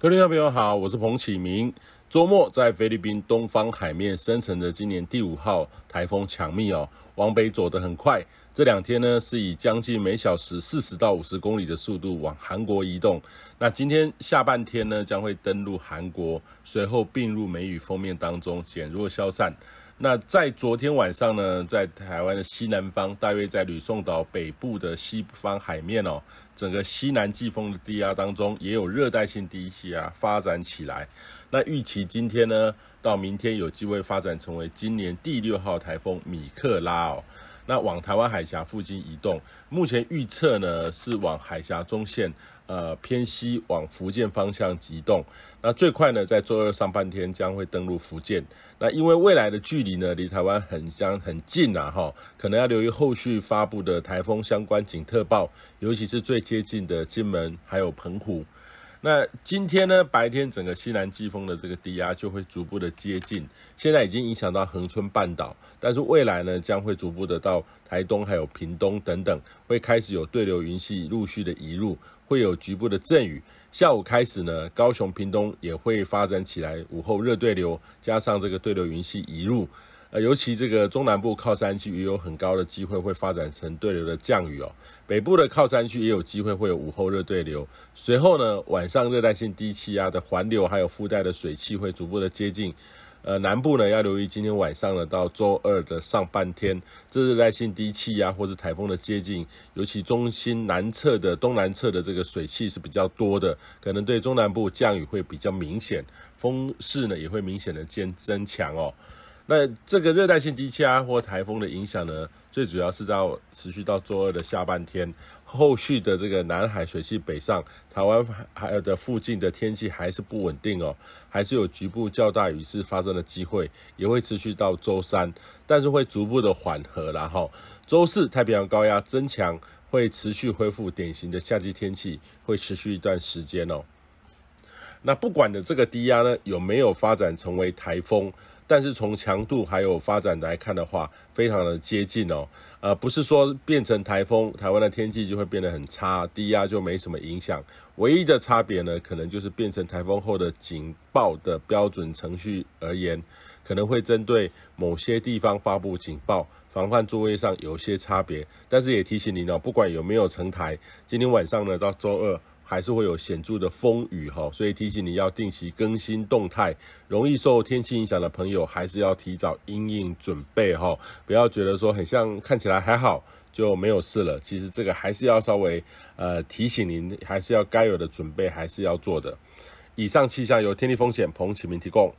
各位朋友好，我是彭启明。周末在菲律宾东方海面生成的今年第五号台风强密哦，往北走得很快。这两天呢是以将近每小时四十到五十公里的速度往韩国移动。那今天下半天呢将会登陆韩国，随后并入梅雨封面当中减弱消散。那在昨天晚上呢，在台湾的西南方，大约在吕宋岛北部的西方海面哦，整个西南季风的低压当中，也有热带性低气压发展起来。那预期今天呢，到明天有机会发展成为今年第六号台风米克拉哦。那往台湾海峡附近移动，目前预测呢是往海峡中线，呃偏西往福建方向移动。那最快呢在周二上半天将会登陆福建。那因为未来的距离呢离台湾很相很近呐，哈，可能要留意后续发布的台风相关警特报，尤其是最接近的金门还有澎湖。那今天呢，白天整个西南季风的这个低压就会逐步的接近，现在已经影响到恒春半岛，但是未来呢，将会逐步的到台东还有屏东等等，会开始有对流云系陆续的移入，会有局部的阵雨。下午开始呢，高雄、屏东也会发展起来午后热对流，加上这个对流云系移入。呃，尤其这个中南部靠山区也有很高的机会会发展成对流的降雨哦。北部的靠山区也有机会会有午后热对流。随后呢，晚上热带性低气压的环流还有附带的水汽会逐步的接近。呃，南部呢要留意今天晚上呢到周二的上半天，这热带性低气压或是台风的接近，尤其中心南侧的东南侧的这个水汽是比较多的，可能对中南部降雨会比较明显，风势呢也会明显的增增强哦。那这个热带性低气压或台风的影响呢，最主要是到持续到周二的下半天，后续的这个南海水汽北上，台湾还有的附近的天气还是不稳定哦，还是有局部较大雨势发生的机会，也会持续到周三，但是会逐步的缓和，然后周四太平洋高压增强，会持续恢复典型的夏季天气，会持续一段时间哦。那不管的这个低压呢，有没有发展成为台风？但是从强度还有发展来看的话，非常的接近哦。呃，不是说变成台风，台湾的天气就会变得很差，低压就没什么影响。唯一的差别呢，可能就是变成台风后的警报的标准程序而言，可能会针对某些地方发布警报，防范作业上有些差别。但是也提醒您哦，不管有没有成台，今天晚上呢到周二。还是会有显著的风雨哈，所以提醒你要定期更新动态。容易受天气影响的朋友，还是要提早因应准备哈，不要觉得说很像看起来还好就没有事了。其实这个还是要稍微呃提醒您，还是要该有的准备还是要做的。以上气象由天地风险彭启明提供。